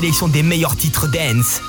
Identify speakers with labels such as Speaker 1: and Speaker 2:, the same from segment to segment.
Speaker 1: Sélection des meilleurs titres dance.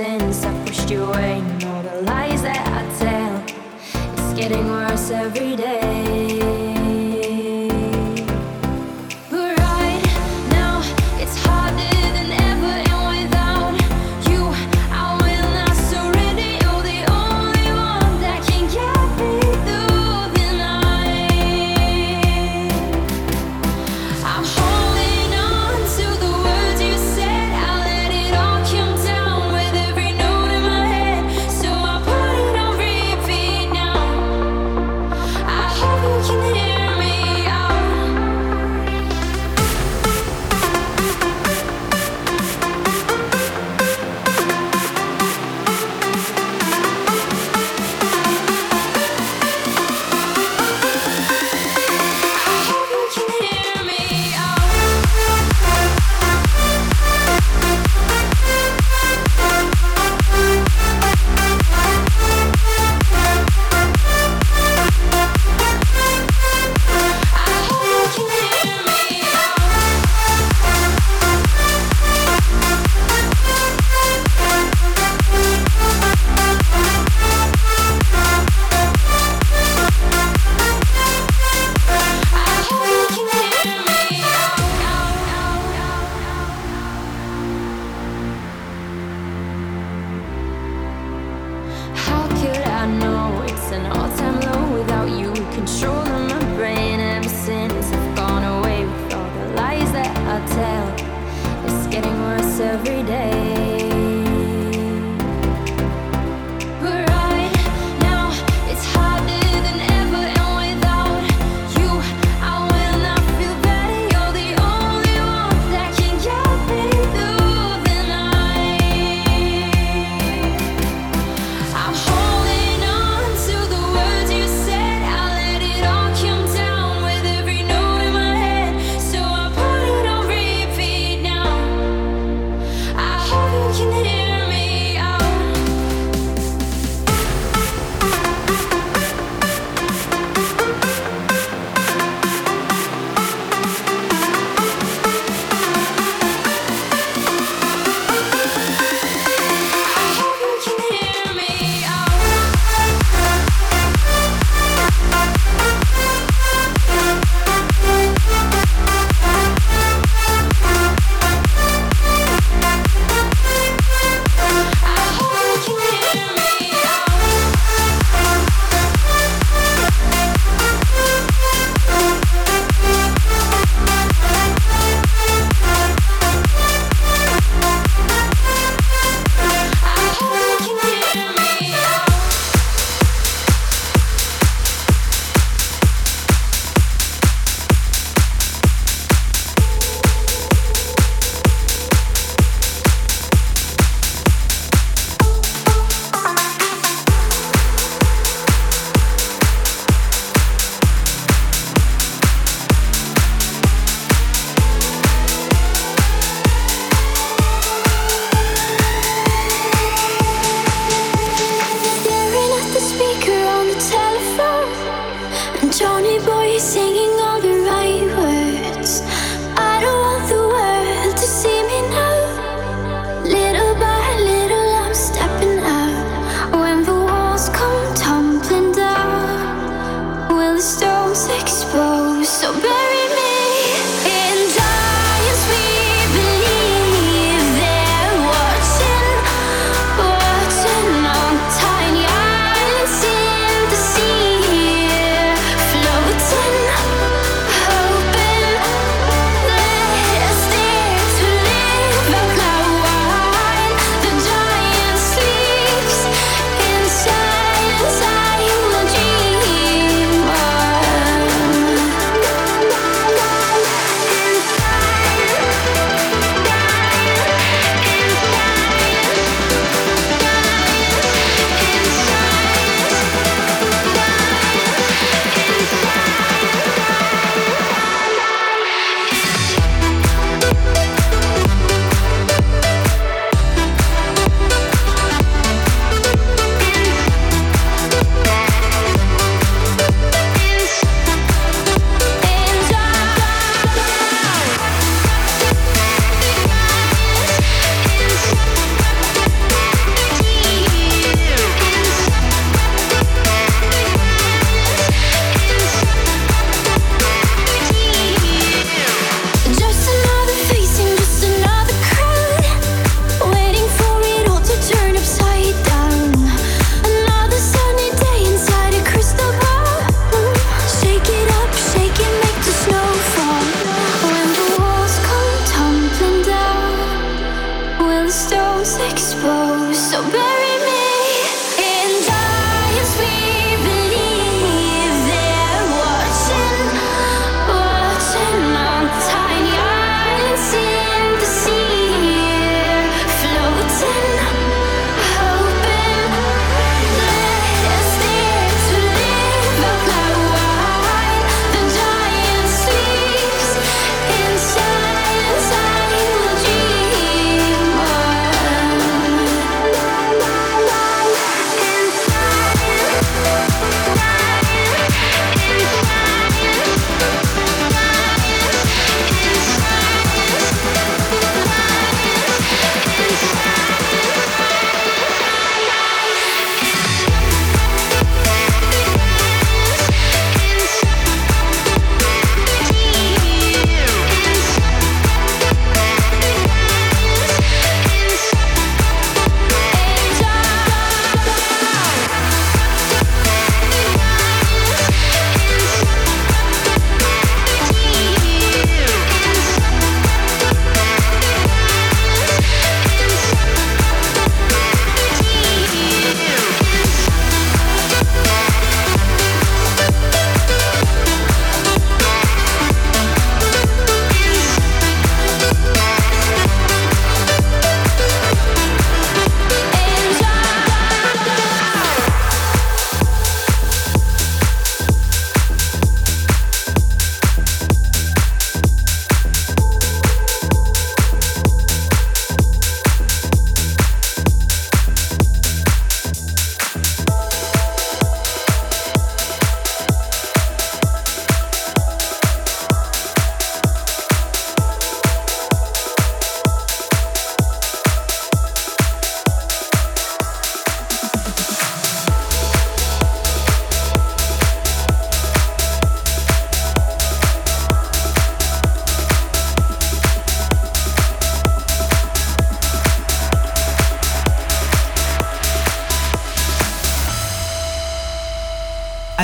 Speaker 1: Since I pushed you away. And all the lies that I tell, it's getting worse every day.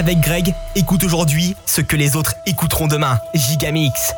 Speaker 1: Avec Greg, écoute aujourd'hui ce que les autres écouteront demain. Gigamix.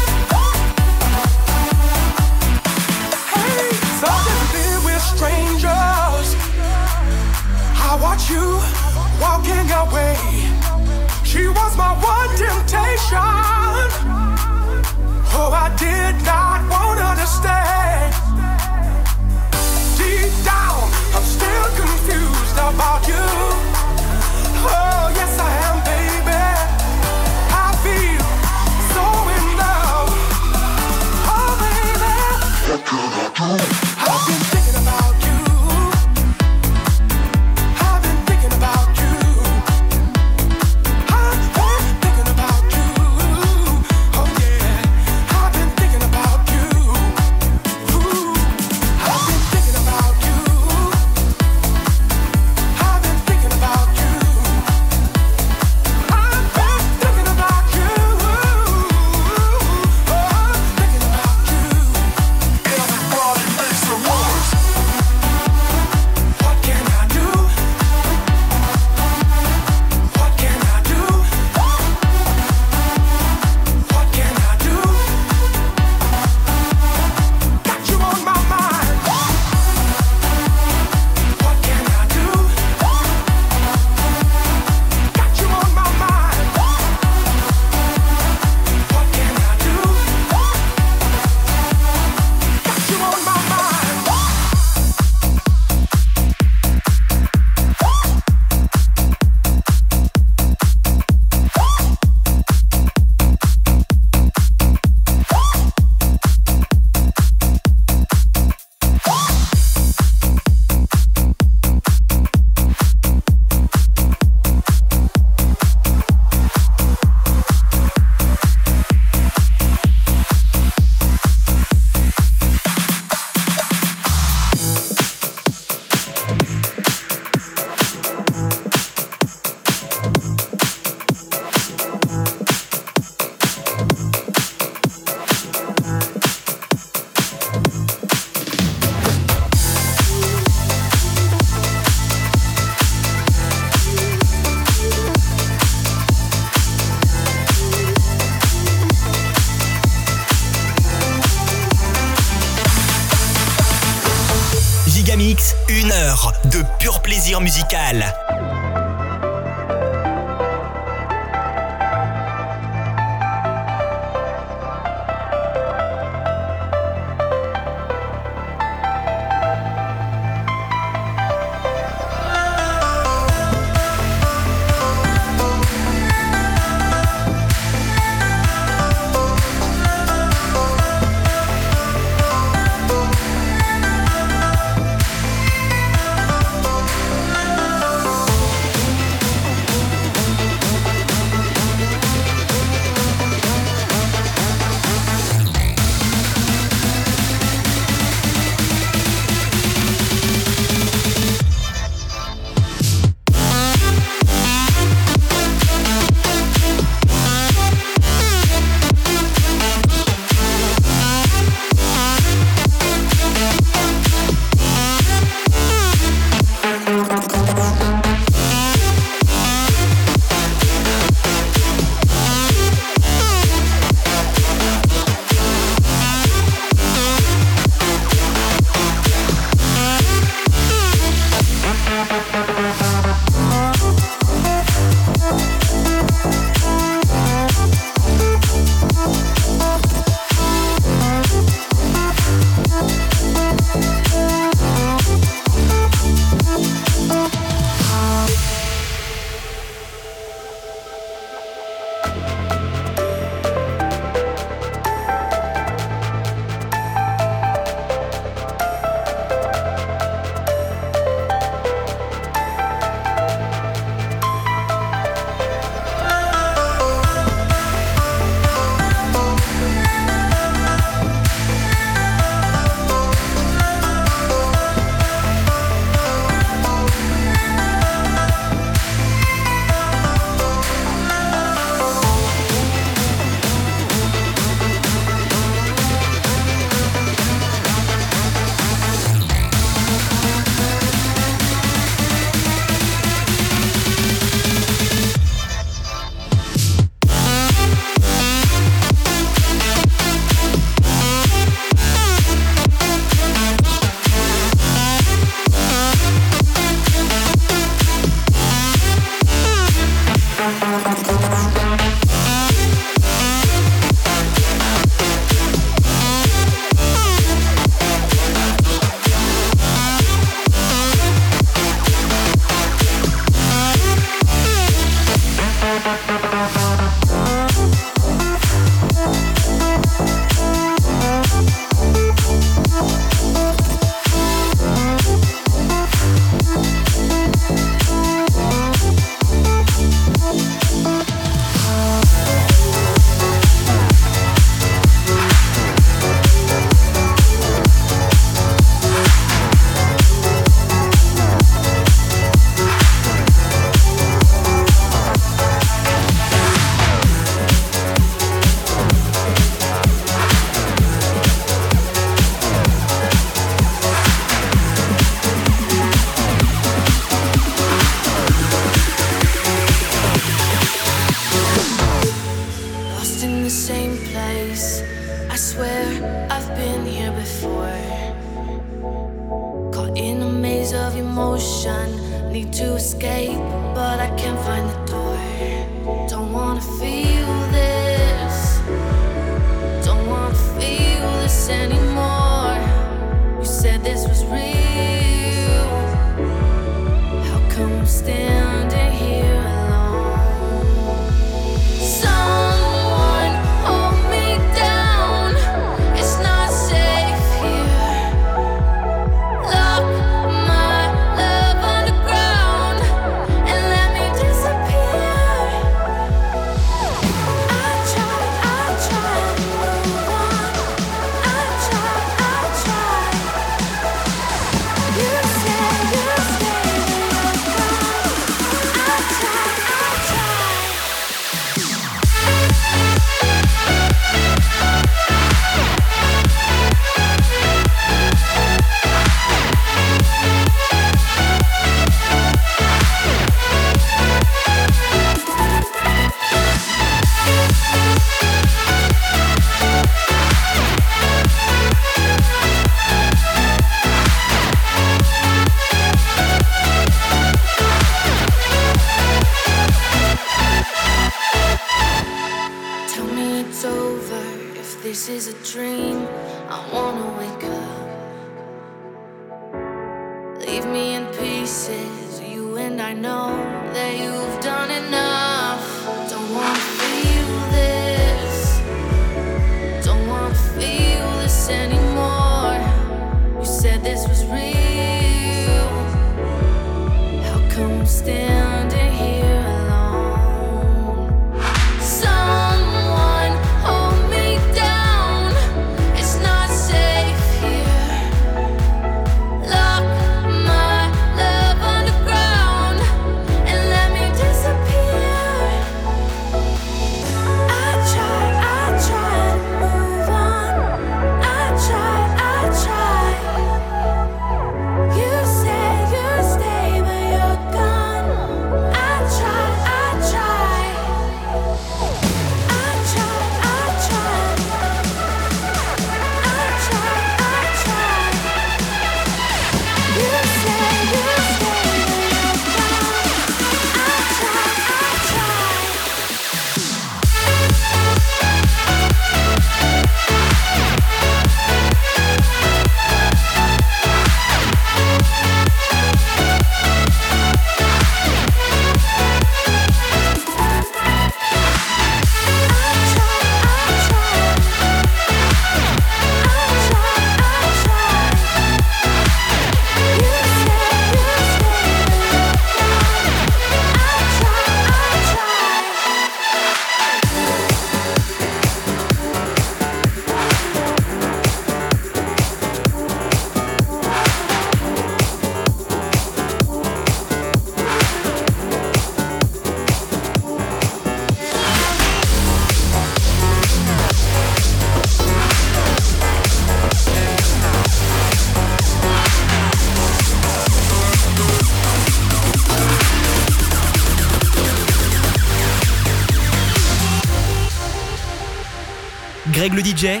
Speaker 2: Greg le DJ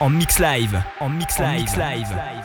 Speaker 2: en mix live. En mix live. En mix live.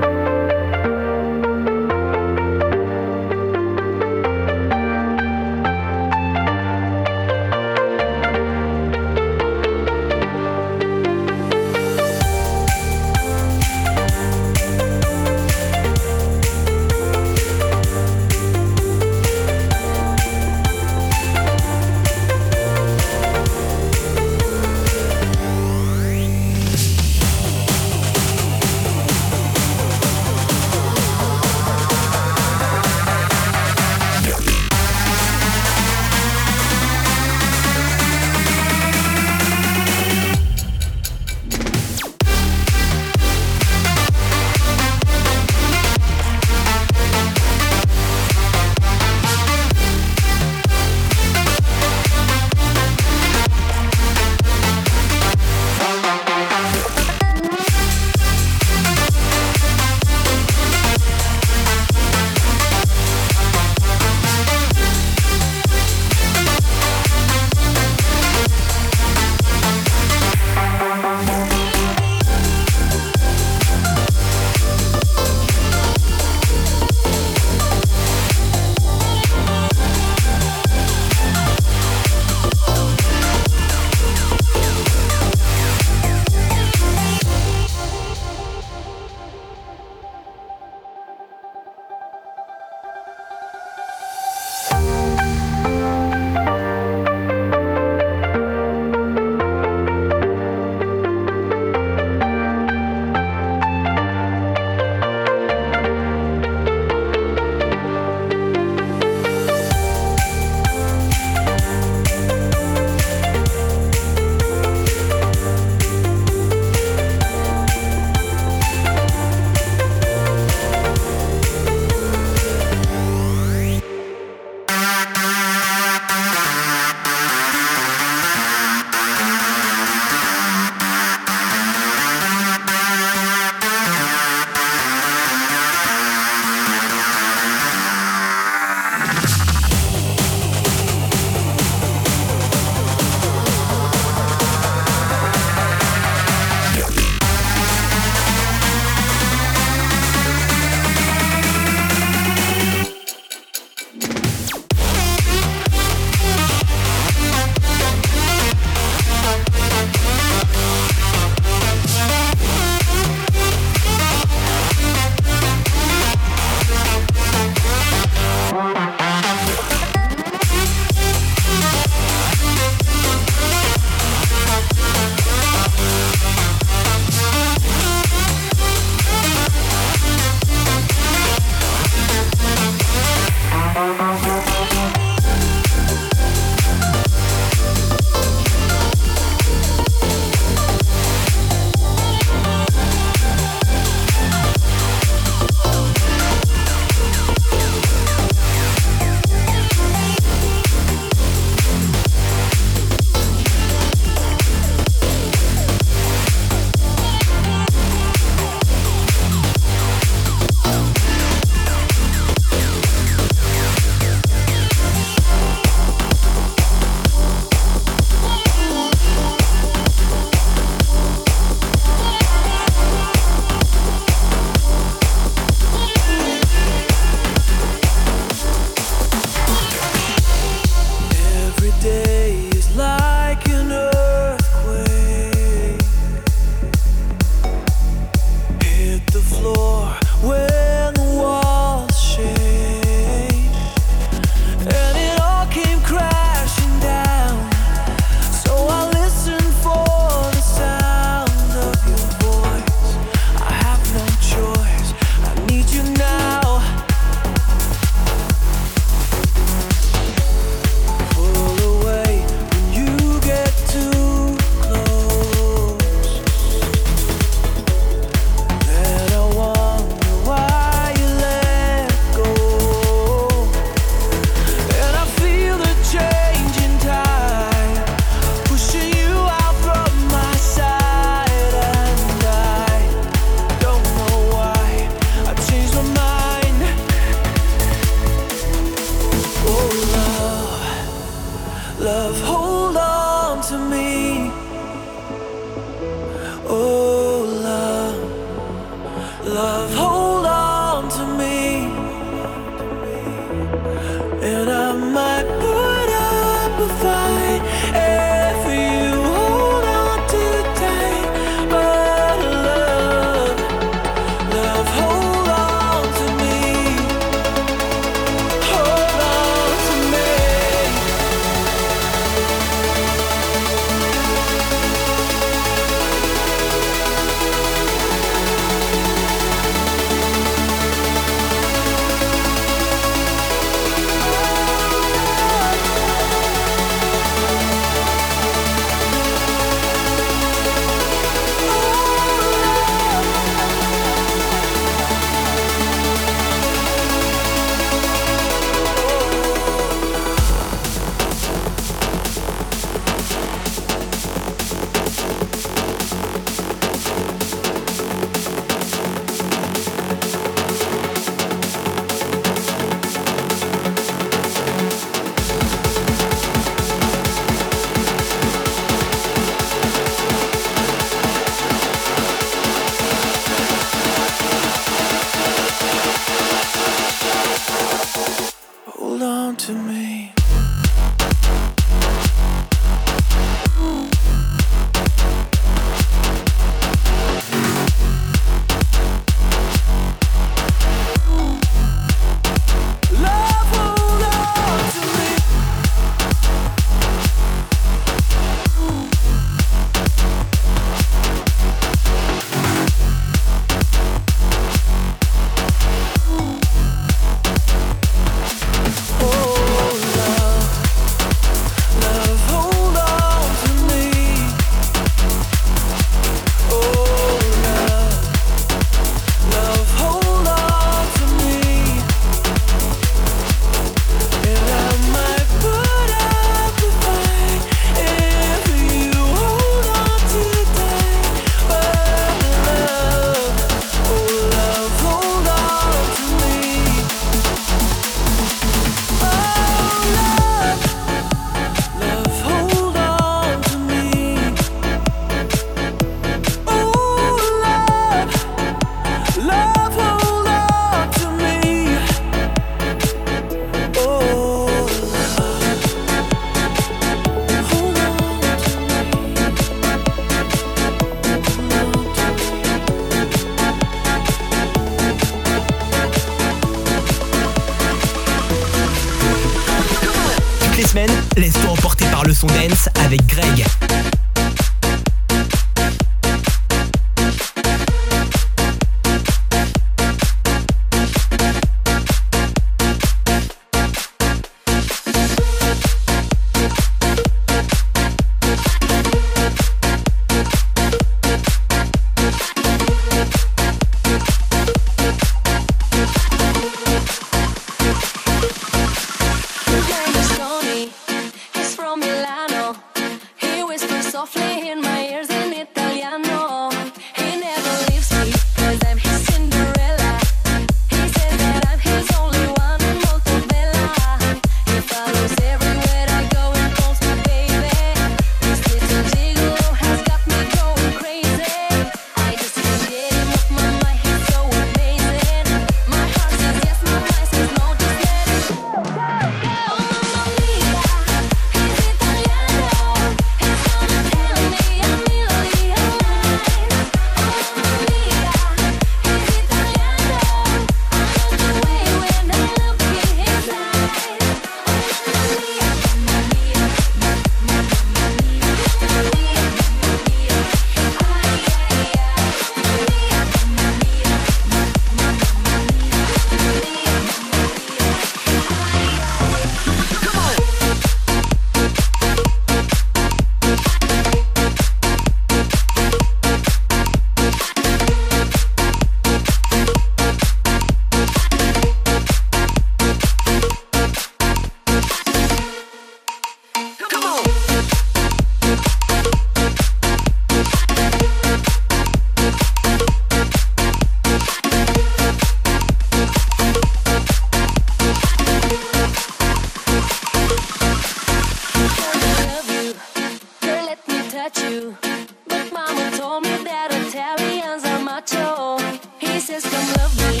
Speaker 1: Told me that Italians are macho. He says, Come love me,